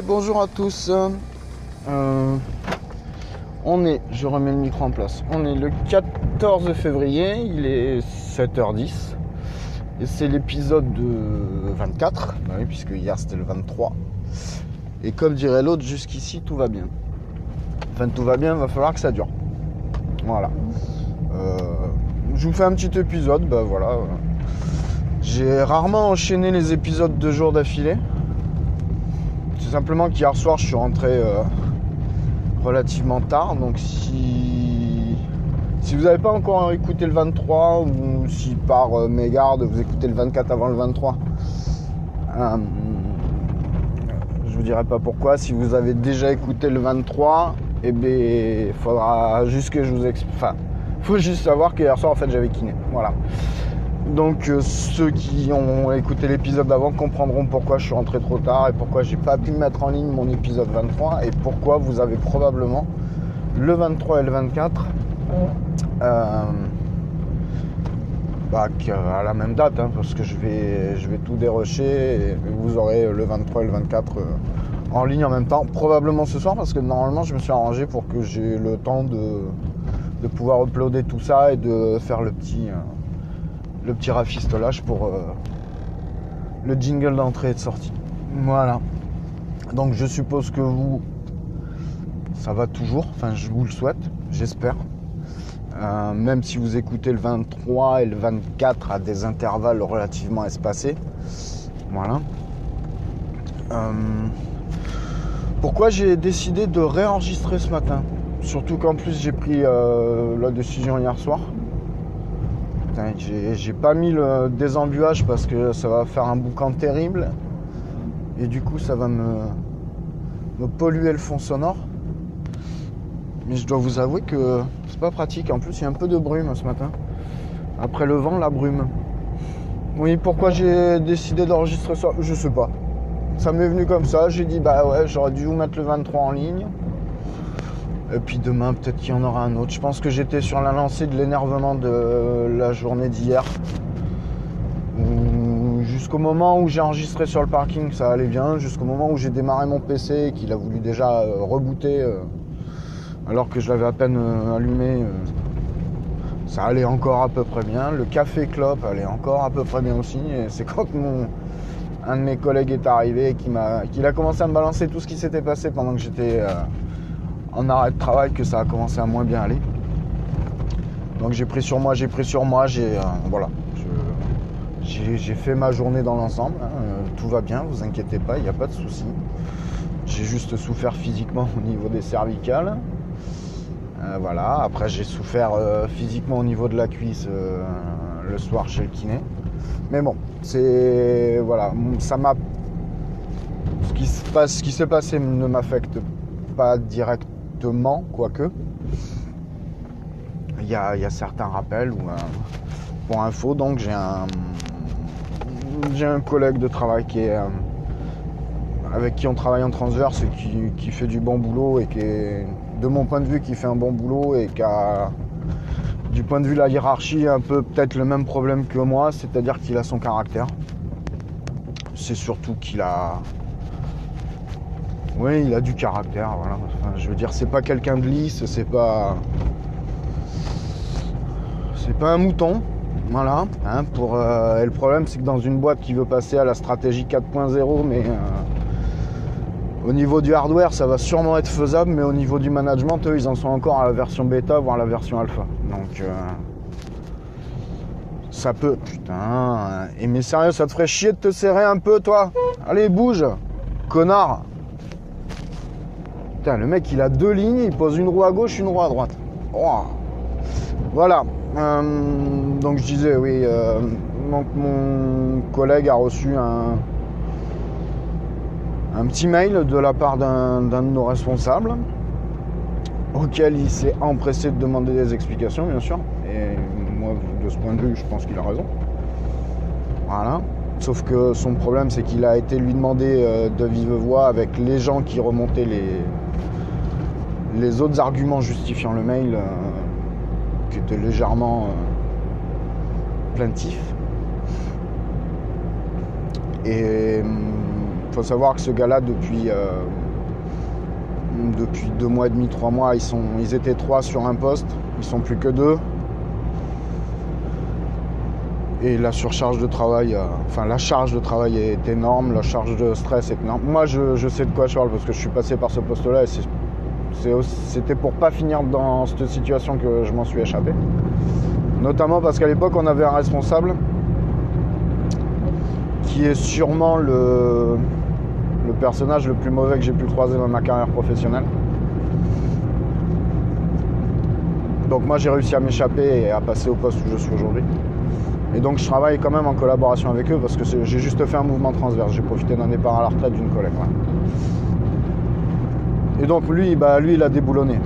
Bonjour à tous. Euh, on est, je remets le micro en place. On est le 14 février, il est 7h10. Et c'est l'épisode de 24, bah puisque hier c'était le 23. Et comme dirait l'autre, jusqu'ici tout va bien. Enfin tout va bien, il va falloir que ça dure. Voilà. Euh, je vous fais un petit épisode, bah voilà. J'ai rarement enchaîné les épisodes de jours d'affilée. Simplement qu'hier soir je suis rentré euh, relativement tard. Donc si, si vous n'avez pas encore écouté le 23 ou si par euh, mégarde vous écoutez le 24 avant le 23, euh, je vous dirai pas pourquoi. Si vous avez déjà écouté le 23, eh bien il faudra juste que je vous explique. Enfin, faut juste savoir qu'hier soir en fait j'avais kiné. Voilà. Donc euh, ceux qui ont écouté l'épisode d'avant comprendront pourquoi je suis rentré trop tard et pourquoi j'ai pas pu mettre en ligne mon épisode 23 et pourquoi vous avez probablement le 23 et le 24 euh, bah, à la même date hein, parce que je vais, je vais tout dérocher et vous aurez le 23 et le 24 euh, en ligne en même temps probablement ce soir parce que normalement je me suis arrangé pour que j'ai le temps de, de pouvoir uploader tout ça et de faire le petit euh, le petit rafistolage pour euh, le jingle d'entrée et de sortie. Voilà. Donc je suppose que vous, ça va toujours. Enfin, je vous le souhaite, j'espère. Euh, même si vous écoutez le 23 et le 24 à des intervalles relativement espacés. Voilà. Euh, pourquoi j'ai décidé de réenregistrer ce matin? Surtout qu'en plus j'ai pris la décision hier soir. J'ai pas mis le désembuage parce que ça va faire un boucan terrible. Et du coup, ça va me, me polluer le fond sonore. Mais je dois vous avouer que c'est pas pratique. En plus, il y a un peu de brume ce matin. Après le vent, la brume. Oui, pourquoi j'ai décidé d'enregistrer ça? Je sais pas. Ça m'est venu comme ça. J'ai dit, bah ouais, j'aurais dû vous mettre le 23 en ligne. Et puis demain, peut-être qu'il y en aura un autre. Je pense que j'étais sur la lancée de l'énervement de la journée d'hier. Jusqu'au moment où j'ai enregistré sur le parking, ça allait bien. Jusqu'au moment où j'ai démarré mon PC et qu'il a voulu déjà rebooter alors que je l'avais à peine allumé. Ça allait encore à peu près bien. Le café clope allait encore à peu près bien aussi. Et c'est quand mon, un de mes collègues est arrivé et qu'il a commencé à me balancer tout ce qui s'était passé pendant que j'étais en arrêt de travail que ça a commencé à moins bien aller. Donc j'ai pris sur moi, j'ai pris sur moi, j'ai euh, voilà, j'ai fait ma journée dans l'ensemble. hein, euh, tout va bien, vous inquiétez pas, il n'y a pas de souci. J'ai juste souffert physiquement au niveau des cervicales. Euh, voilà. Après j'ai souffert physiquement au niveau de la cuisse le soir chez le kiné. Mais bon, c'est voilà, ça m'a ce qui se passe, ce qui s'est passé ne m'affecte pas directement, quoique. il y a certains rappels. Ou, euh, pour info, donc j'ai un, j'ai un collègue de travail qui est, euh, avec qui on travaille en transverse et qui, qui fait du bon boulot et qui est, de mon point de vue, qui fait un bon boulot et qui a, du point de vue de la hiérarchie, un peu peut-être le même problème que moi, c'est-à-dire qu'il a son caractère. C'est surtout qu'il a, oui, il a du caractère, voilà. Je veux dire, c'est pas quelqu'un de lisse, c'est pas. C'est pas un mouton, voilà. hein, euh, et le problème, c'est que dans une boîte qui veut passer à la stratégie 4.0, mais euh, au niveau du hardware, ça va sûrement être faisable, mais au niveau du management, eux, ils en sont encore à la version bêta, voire la version alpha. Donc. euh, ça peut. Putain. Et mais sérieux, ça te ferait chier de te serrer un peu, toi? Allez, bouge Connard Putain, le mec, il a deux lignes, il pose une roue à gauche, une roue à droite. Voilà. Euh, donc je disais, oui, euh, mon collègue a reçu un, un petit mail de la part d'un d'un de nos responsables, auquel il s'est empressé de demander des explications, bien sûr. Et moi, de ce point de vue, je pense qu'il a raison. Voilà. Sauf que son problème, c'est qu'il a été lui demander euh, de vive voix avec les gens qui remontaient les, les autres arguments justifiant le mail, euh, qui étaient légèrement euh, plaintifs. Et il faut savoir que ce gars-là, depuis, euh, depuis deux mois et demi, trois mois, ils, sont, ils étaient trois sur un poste, ils sont plus que deux. Et la surcharge de travail, euh, enfin la charge de travail est énorme, la charge de stress est énorme. Moi je, sais de quoi je parle parce que je suis passé par ce poste-là c'était pour pas finir dans cette situation que je m'en suis échappé. Notamment parce qu'à l'époque on avait un responsable qui est sûrement le, personnage le plus mauvais que j'ai pu croiser dans ma carrière professionnelle. Donc moi j'ai réussi à m'échapper et à passer au poste où je suis aujourd'hui. Et donc je travaille quand même en collaboration avec eux parce que j'ai juste fait un mouvement transverse. J'ai profité d'un départ à la retraite d'une collègue. Et donc lui, bah, lui il a déboulonné.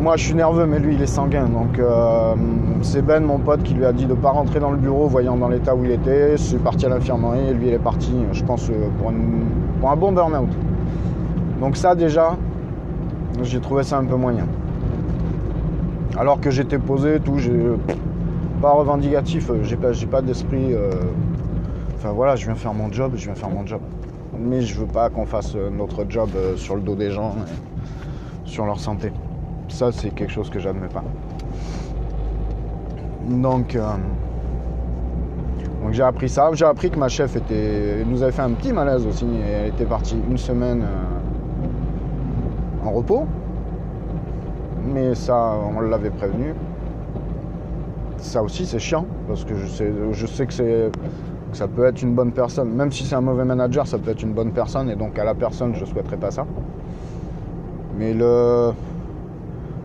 Moi je suis nerveux mais lui il est sanguin. Donc euh, c'est Ben mon pote qui lui a dit de ne pas rentrer dans le bureau voyant dans l'état où il était. Suis parti à l'infirmerie lui il est parti je pense euh, pour, un bon burn-out. Donc ça déjà, j'ai trouvé ça un peu moyen. Alors que j'étais posé, tout, pas revendicatif, j'ai pas, pas d'esprit. euh, Enfin voilà, je viens faire mon job, je viens faire mon job. Mais je veux pas qu'on fasse euh, notre job euh, sur le dos des gens, sur leur santé. Ça, c'est quelque chose que j'admets pas. Donc, euh, donc j'ai appris ça. J'ai appris que ma chef était, nous avait fait un petit malaise aussi. Elle était partie une semaine en repos. Mais ça, on l'avait prévenu. Ça aussi, c'est chiant parce que je sais que, c'est, que ça peut être une bonne personne. Même si c'est un mauvais manager, ça peut être une bonne personne. Et donc, à la personne, je souhaiterais pas ça. Mais le,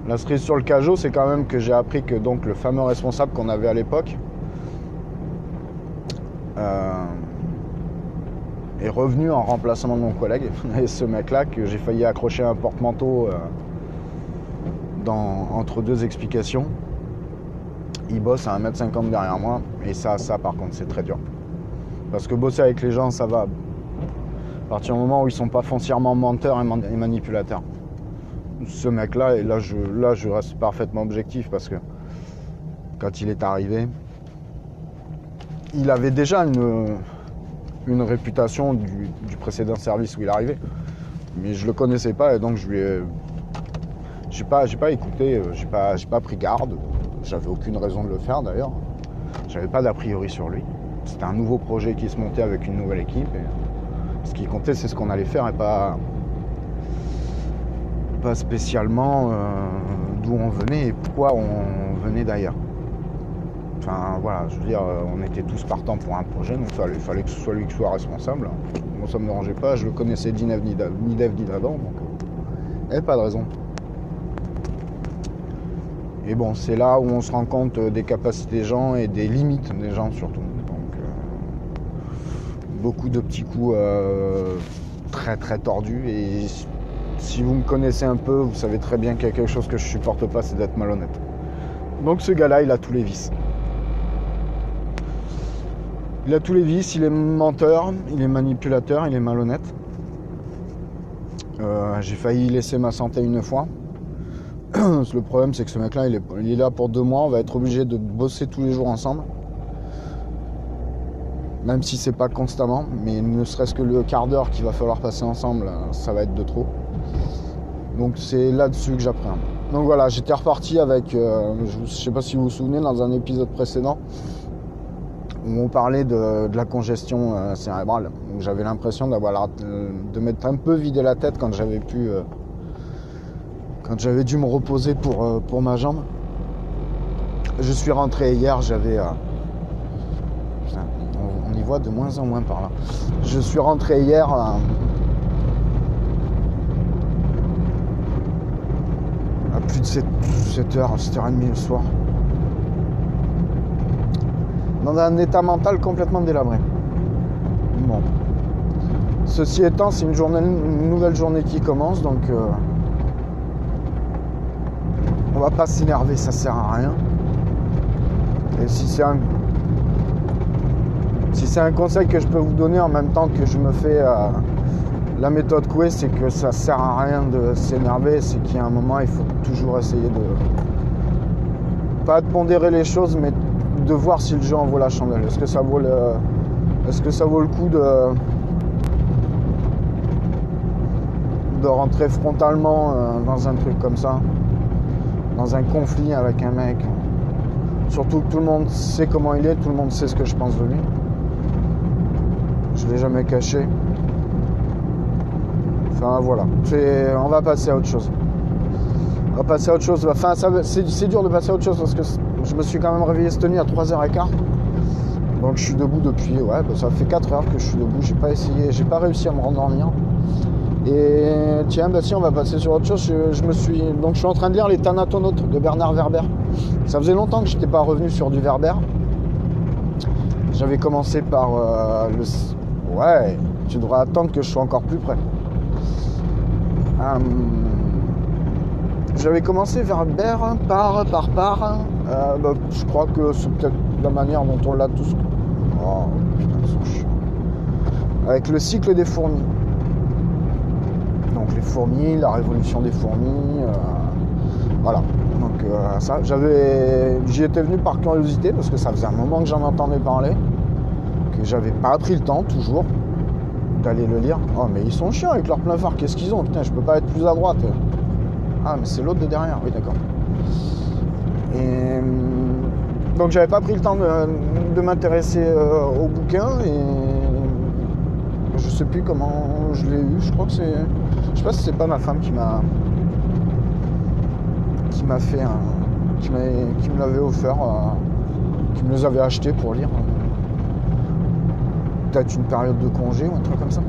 la cerise sur le cajot, c'est quand même que j'ai appris que donc le fameux responsable qu'on avait à l'époque euh, est revenu en remplacement de mon collègue. Et ce mec-là, que j'ai failli accrocher un porte-manteau euh, dans- entre deux explications, il bosse à 1m50 derrière moi. Et ça, ça par contre, c'est très dur. Parce que bosser avec les gens, ça va. À partir du moment où ils sont pas foncièrement menteurs et man- et manipulateurs ce mec-là, et là je, reste parfaitement objectif parce que quand il est arrivé, il avait déjà une, réputation du, précédent service où il arrivait. Mais je le connaissais pas et donc je lui ai. J'ai pas, écouté, euh, j'ai pas, j'ai pas pris garde. J'avais aucune raison de le faire d'ailleurs. J'avais pas d'a priori sur lui. C'était un nouveau projet qui se montait avec une nouvelle équipe. Ce qui comptait, c'est ce qu'on allait faire et pas, pas spécialement euh, d'où on venait et pourquoi on venait d'ailleurs. Enfin voilà, je veux dire, euh, on était tous partants pour un projet, donc il fallait, que ce soit lui qui soit responsable. Moi ça me dérangeait pas, je le connaissais ni Dev ni d'avant, donc il n'y avait pas de raison. Et bon, c'est là où on se rend compte euh, des capacités des gens et des limites des gens surtout. Beaucoup de petits coups euh, très très tordus et si vous me connaissez un peu, vous savez très bien qu'il y a quelque chose que je supporte pas, c'est d'être malhonnête. Donc ce gars-là, il a tous les vices. Il a tous les vices, il est menteur, il est manipulateur, il est malhonnête. Euh, j'ai failli laisser ma santé une fois. Le problème, c'est que ce mec-là, il est là pour deux mois. On va être obligé de bosser tous les jours ensemble. Même si c'est pas constamment, mais ne serait-ce que le quart d'heure qu'il va falloir passer ensemble, ça va être de trop. Donc c'est là-dessus que j'appréhende. Donc voilà, j'étais reparti avec, euh, je ne sais pas si vous vous souvenez, dans un épisode précédent, où on parlait de, la congestion euh, cérébrale. J'avais l'impression d'avoir de m'être un peu vidé la tête quand j'avais pu, euh, quand j'avais dû me reposer pour, euh, ma jambe. Je suis rentré hier, j'avais, euh, de moins en moins par là. Je suis rentré hier. euh, à plus de 7, 7h, 7h30 le soir. Dans un état mental complètement délabré. Bon. Ceci étant, c'est une, une nouvelle journée qui commence, donc euh, on va pas s'énerver, ça sert à rien. Et si c'est un si c'est un conseil que je peux vous donner en même temps que je me fais euh, la méthode Coué, c'est que ça sert à rien de s'énerver, c'est qu'il y a un moment, il faut toujours essayer de pas de pondérer les choses, mais de voir si le jeu en vaut la chandelle. Est-ce que ça vaut le, est-ce que ça vaut le coup de de rentrer frontalement euh, dans un truc comme ça, dans un conflit avec un mec? Surtout que tout le monde sait comment il est, tout le monde sait ce que je pense de lui. Je l'ai jamais caché. Enfin voilà, on va passer à autre chose. On va passer à autre chose. Enfin, c'est dur de passer à autre chose parce que je me suis quand même réveillé cette nuit à 3h15. Donc je suis debout depuis, ouais, bah, ça fait 4 heures que je suis debout. J'ai pas essayé, j'ai pas réussi à me rendormir. Et tiens, bah si, on va passer sur autre chose. Je, je me suis, donc je suis en train de lire Les Thanatonautes de Bernard Werber. Ça faisait longtemps que j'étais pas revenu sur du Werber. J'avais commencé par euh, le. Ouais, tu devras attendre que je sois encore plus près. Hum, J'avais commencé Werber par par par. euh, bah, je crois que c'est peut-être la manière dont on l'a tous. Oh putain, ils sont chiants. Avec le cycle des fourmis. Donc les fourmis, la révolution des fourmis. euh, voilà. Donc euh, ça, j'avais, j'y étais venu par curiosité parce que ça faisait un moment que j'en entendais parler, que j'avais pas pris le temps toujours d'aller le lire. Oh mais ils sont chiants avec leur plein phare. Qu'est-ce qu'ils ont? Putain, je peux pas être plus à droite. Ah mais c'est l'autre de derrière. Oui d'accord. Et hum, donc j'avais pas pris le temps de, m'intéresser euh, au bouquin et je sais plus comment je l'ai eu. Je crois que c'est, je sais pas si c'est pas ma femme qui m'a qui m'a fait un, qui me l'avait offert, euh, qui me les avait achetés pour lire. Peut-être une période de congé ou un truc comme ça.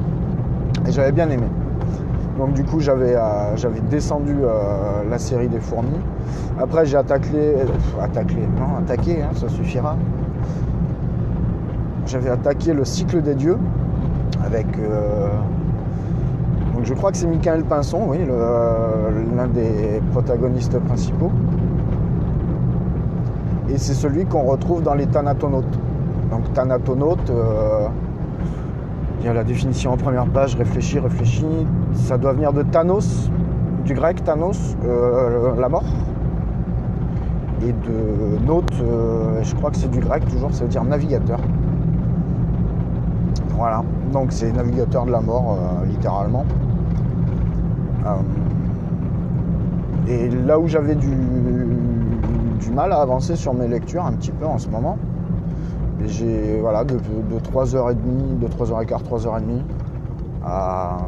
Et j'avais bien aimé. Donc du coup j'avais euh, descendu euh, la série des fourmis. Après j'ai attaqué, euh, attaqué, non attaqué, hein, ça suffira. J'avais attaqué le cycle des dieux avec euh, donc je crois que c'est Michael Pinson, oui, l'un des protagonistes principaux. Et c'est celui qu'on retrouve dans les Thanatonautes. Donc Thanatonautes, il y a la définition en première page, réfléchis, réfléchis. Ça doit venir de Thanos, du grec Thanos, euh, la mort. Et de Naute, euh, je crois que c'est du grec toujours, ça veut dire navigateur. Voilà, donc c'est navigateur de la mort, euh, littéralement. Et là où j'avais du mal à avancer sur mes lectures un petit peu en ce moment, j'ai voilà de, de 3h30, de 3h15, 3h30 à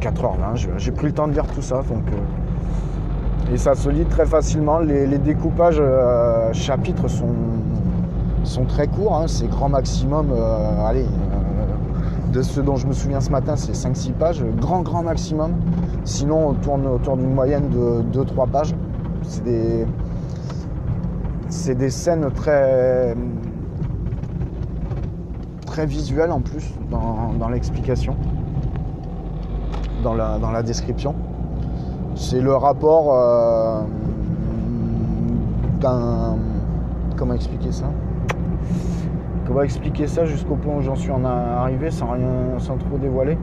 4h20, j'ai- pris le temps de lire tout ça. Euh, et ça se lit très facilement. Les, découpages euh, chapitres sont, très courts, hein, c'est grand maximum, euh, allez, de ce dont je me souviens ce matin, c'est 5-6 pages, grand grand maximum. Sinon, on tourne autour d'une moyenne de 2-3 pages. C'est des, c'est des scènes très, visuelles en plus dans, l'explication, dans la, description. C'est le rapport euh, tout un. Comment expliquer ça? Comment expliquer ça jusqu'au point où j'en suis arrivé sans rien, sans trop dévoiler?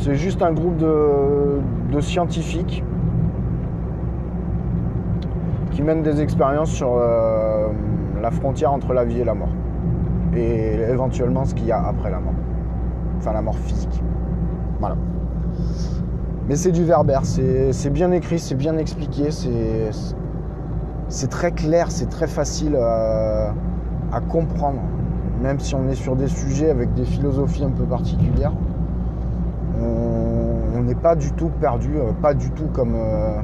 C'est juste un groupe de scientifiques qui mènent des expériences sur euh, la frontière entre la vie et la mort. Et éventuellement ce qu'il y a après la mort. Enfin la mort physique. Voilà. Mais c'est du verbère, c'est bien écrit, c'est bien expliqué, c'est très clair, c'est très facile à, à, comprendre. Même si on est sur des sujets avec des philosophies un peu particulières, on n'est pas du tout perdu, euh, pas du tout comme... Euh,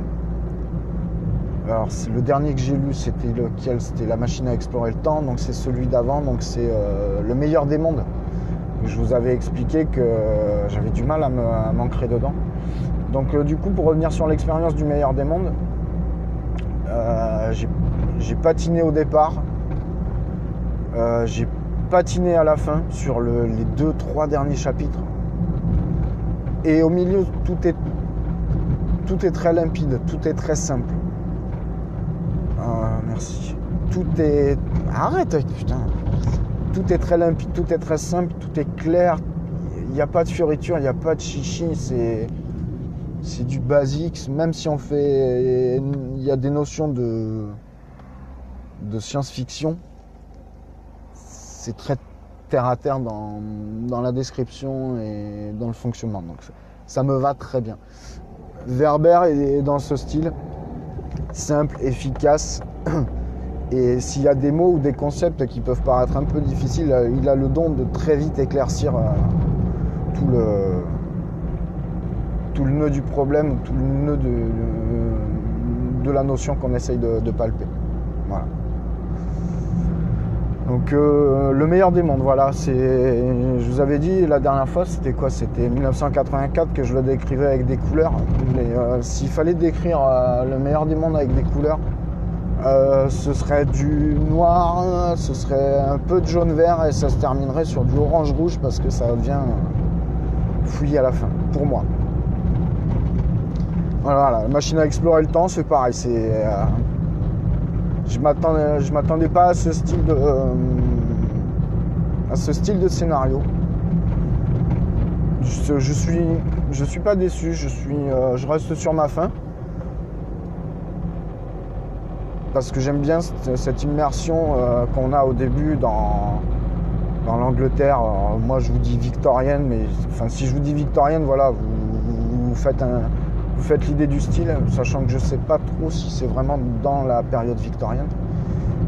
alors le dernier que j'ai lu, c'était lequel? C'était La machine à explorer le temps, donc c'est celui d'avant, donc c'est euh, Le meilleur des mondes. Je vous avais expliqué que j'avais du mal à m'ancrer dedans. Donc euh, du coup, pour revenir sur l'expérience du meilleur des mondes, euh, j'ai patiné au départ, j'ai patiné à la fin sur les deux, trois derniers chapitres. Et au milieu, tout est très limpide, tout est très simple. Tout est. Arrête, putain. Tout est très limpide, tout est très simple, tout est clair. Il n'y a pas de fioriture, il n'y a pas de chichi. C'est c'est du basique, même si on fait. Il y a des notions de, de science-fiction. C'est très terre à terre dans, la description et dans le fonctionnement. Donc ça me va très bien. Verber est dans ce style, simple, efficace. Et s'il y a des mots ou des concepts qui peuvent paraître un peu difficiles, il a le don de très vite éclaircir euh, tout le, tout le nœud du problème, tout le nœud de, de, la notion qu'on essaye de, palper. Voilà. Donc euh, le meilleur des mondes, voilà. Je vous avais dit la dernière fois, c'était quoi? C'était 1984 que je le décrivais avec des couleurs. Euh, s'il fallait décrire euh, le meilleur des mondes avec des couleurs, ce serait du noir, ce serait un peu de jaune-vert et ça se terminerait sur du orange-rouge parce que ça devient fouillé à la fin, pour moi. Voilà, la machine à explorer le temps, c'est pareil. C'est, euh, je m'attendais, m'attendais pas à ce style de, euh, à ce style de scénario. Je, suis, je suis pas déçu. Je suis, euh, je reste sur ma faim parce que j'aime bien cette, immersion qu'on a au début dans, l'Angleterre. moi, je vous dis victorienne, mais enfin, si je vous dis victorienne, voilà, vous faites l'idée du style, sachant que je ne sais pas trop si c'est vraiment dans la période victorienne.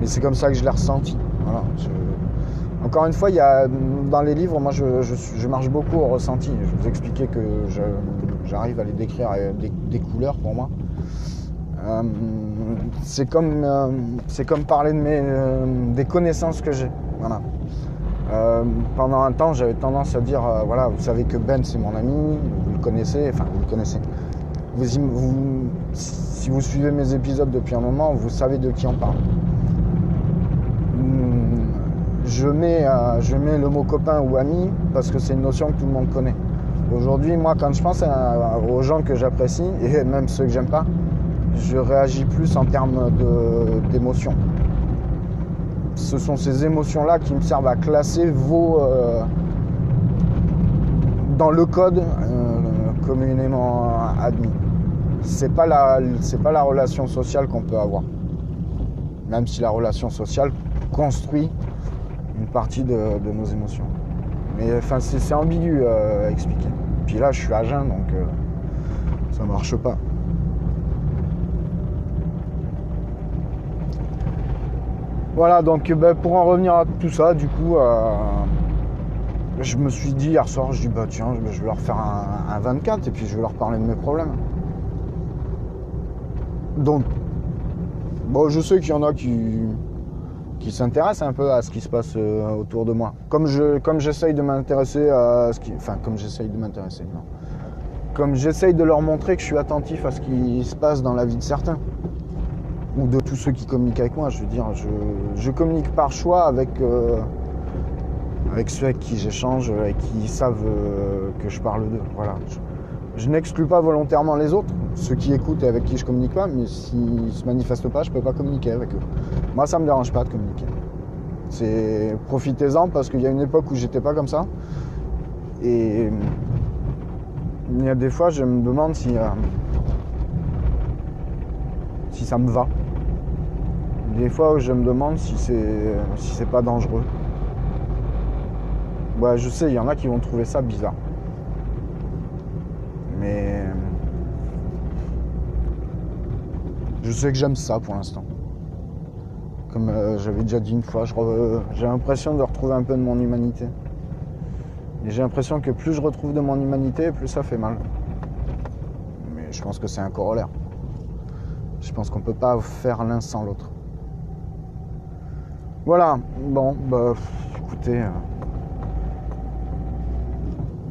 Mais c'est comme ça que je l'ai ressenti. Encore une fois, il y a, dans les livres, moi je, marche beaucoup au ressenti. Je vous expliquais que j'arrive à les décrire des, couleurs pour moi. Euh, c'est comme, euh, comme parler de mes, euh, des connaissances que j'ai. Voilà. pendant un temps, j'avais tendance à dire, voilà, vous savez que Ben c'est mon ami, vous le connaissez, enfin vous le connaissez si vous suivez mes épisodes depuis un moment, vous savez de qui on parle. Hmm, je mets, je mets le mot copain ou ami parce que c'est une notion que tout le monde connaît. Aujourd'hui, moi, quand je pense aux gens que j'apprécie, et même ceux que j'aime pas, je réagis plus en termes d'émotions. Ce sont ces émotions-là qui me servent à classer vos... Euh, dans le code euh, communément admis c'est pas la c'est pas la relation sociale qu'on peut avoir. Même si la relation sociale construit une partie de, nos émotions. Mais enfin c'est ambigu euh, à expliquer. Puis là je suis à jeun donc ça marche pas. Voilà donc ben, pour en revenir à tout ça du coup euh, je me suis dit hier soir je dis bah tiens je vais leur faire un 24 et puis je vais leur parler de mes problèmes. Donc, bon, je sais qu'il y en a qui, qui s'intéressent un peu à ce qui se passe euh, autour de moi. Comme je, comme j'essaye de m'intéresser à ce qui, enfin, comme j'essaye de m'intéresser, non. Comme j'essaye de leur montrer que je suis attentif à ce qui se passe dans la vie de certains ou de tous ceux qui communiquent avec moi. Je veux dire, je, communique par choix avec euh, avec ceux avec qui j'échange et qui savent euh, que je parle d'eux. Voilà. Je, n'exclus pas volontairement les autres ceux qui écoutent et avec qui je communique pas, mais s'ils se manifestent pas, je peux pas communiquer avec eux. Moi, ça me dérange pas de communiquer. C'est profitez-en parce qu'il y a une époque où j'étais pas comme ça. Et il y a des fois, je me demande si, euh, si ça me va. Des fois, je me demande si c'est si c'est pas dangereux. Ouais, je sais, il y en a qui vont trouver ça bizarre. Mais je sais que j'aime ça pour l'instant. Comme euh, j'avais déjà dit une fois, j'ai l'impression de retrouver un peu de mon humanité. Et j'ai l'impression que plus je retrouve de mon humanité, plus ça fait mal. Mais je pense que c'est un corollaire. Je pense qu'on peut pas faire l'un sans l'autre. Voilà, bon, bah écoutez. euh,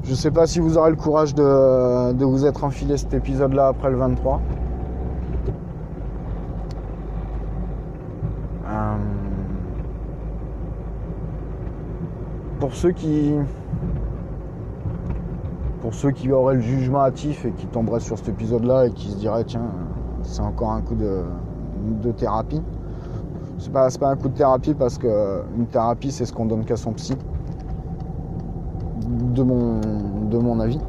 je sais pas si vous aurez le courage de, vous être enfilé cet épisode-là après le 23. Euh, Pour ceux qui. Pour ceux qui auraient le jugement hâtif et qui tomberaient sur cet épisode-là et qui se diraient tiens, c'est encore un coup de thérapie. C'est pas, pas un coup de thérapie parce que une thérapie c'est ce qu'on donne qu'à son psy. De mon, de mon avis.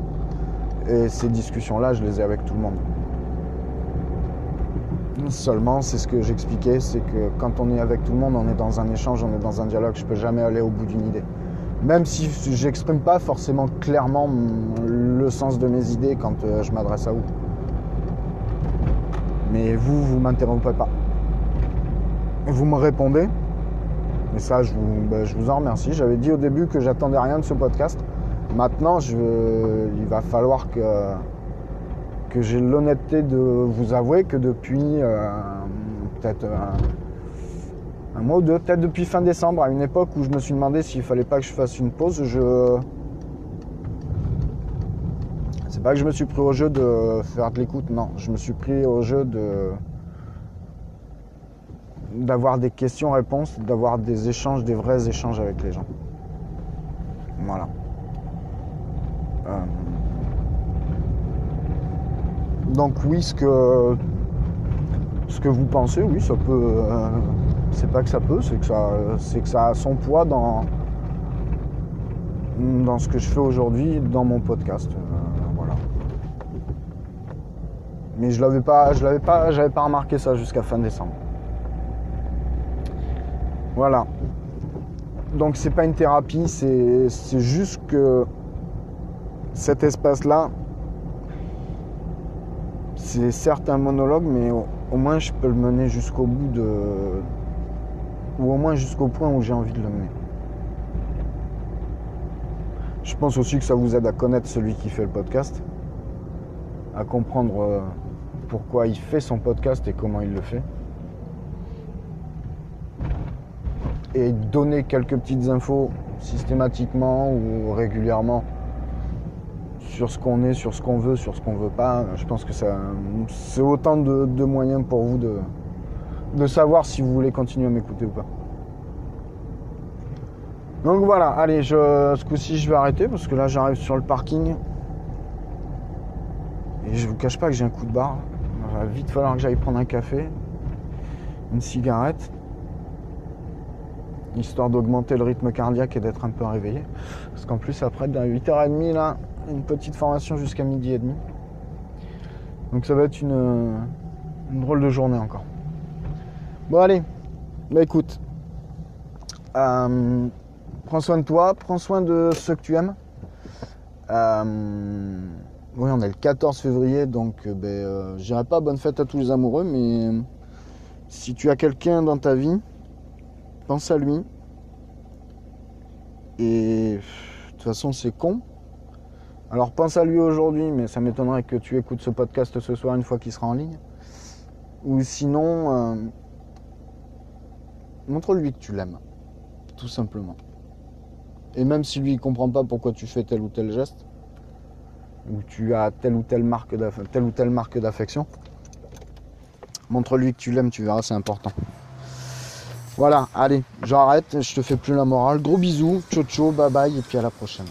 Et ces discussions-là, je les ai avec tout le monde. Seulement, c'est ce que j'expliquais, c'est que quand on est avec tout le monde, on est dans un échange, on est dans un dialogue. Je peux jamais aller au bout d'une idée. Même si j'exprime pas forcément clairement le sens de mes idées quand euh, je m'adresse à vous. Mais vous, vous m'interrompez pas. Vous me répondez. Et ça, je vous, ben, je vous en remercie. J'avais dit au début que j'attendais rien de ce podcast. Maintenant, il va falloir que, j'ai l'honnêteté de vous avouer que depuis euh, peut-être un, un mois ou deux, peut-être depuis fin décembre, à une époque où je me suis demandé s'il fallait pas que je fasse une pause, je. C'est pas que je me suis pris au jeu de faire de l'écoute, non. Je me suis pris au jeu de d'avoir des questions-réponses, d'avoir des échanges, des vrais échanges avec les gens. Voilà. Euh, Donc oui, ce que ce que vous pensez, oui, ça peut. euh, c'est pas que ça peut, c'est que ça, c'est a son poids dans dans ce que je fais aujourd'hui, dans mon podcast. Euh, voilà. Mais je l'avais pas, je l'avais pas, j'avais pas remarqué ça jusqu'à fin décembre. Voilà. Donc c'est pas une thérapie, c'est juste que cet espace-là, c'est certes un monologue, mais au, au moins je peux le mener jusqu'au bout de. ou au moins jusqu'au point où j'ai envie de le mener. Je pense aussi que ça vous aide à connaître celui qui fait le podcast, à comprendre euh, pourquoi il fait son podcast et comment il le fait. Et donner quelques petites infos systématiquement ou régulièrement sur ce qu'on est, sur ce qu'on veut, sur ce qu'on veut pas. Je pense que ça, c'est autant de, moyens pour vous de, de savoir si vous voulez continuer à m'écouter ou pas. Donc voilà, allez, je, ce coup-ci je vais arrêter parce que là j'arrive sur le parking. Et je vous cache pas que j'ai un coup de barre. Il va vite falloir que j'aille prendre un café, une cigarette, histoire d'augmenter le rythme cardiaque et d'être un peu réveillé. Parce qu'en plus après, à 8h30 là, une petite formation jusqu'à midi et demi. Donc ça va être une, drôle de journée encore. Bon allez, bah écoute, euh, prends soin de toi, prends soin de ceux que tu aimes. Euh, oui, on est le 14 février, donc euh, ben, euh, je dirais pas bonne fête à tous les amoureux, mais si tu as quelqu'un dans ta vie, pense à lui. Et de toute façon, c'est con. Alors pense à lui aujourd'hui, mais ça m'étonnerait que tu écoutes ce podcast ce soir une fois qu'il sera en ligne. Ou sinon, euh, montre-lui que tu l'aimes, tout simplement. Et même si lui ne comprend pas pourquoi tu fais tel ou tel geste, ou tu as ou marque telle ou telle marque d'affection, montre-lui que tu l'aimes, tu verras, c'est important. Voilà, allez, j'arrête, je te fais plus la morale. Gros bisous, ciao ciao, bye bye, et puis à la prochaine.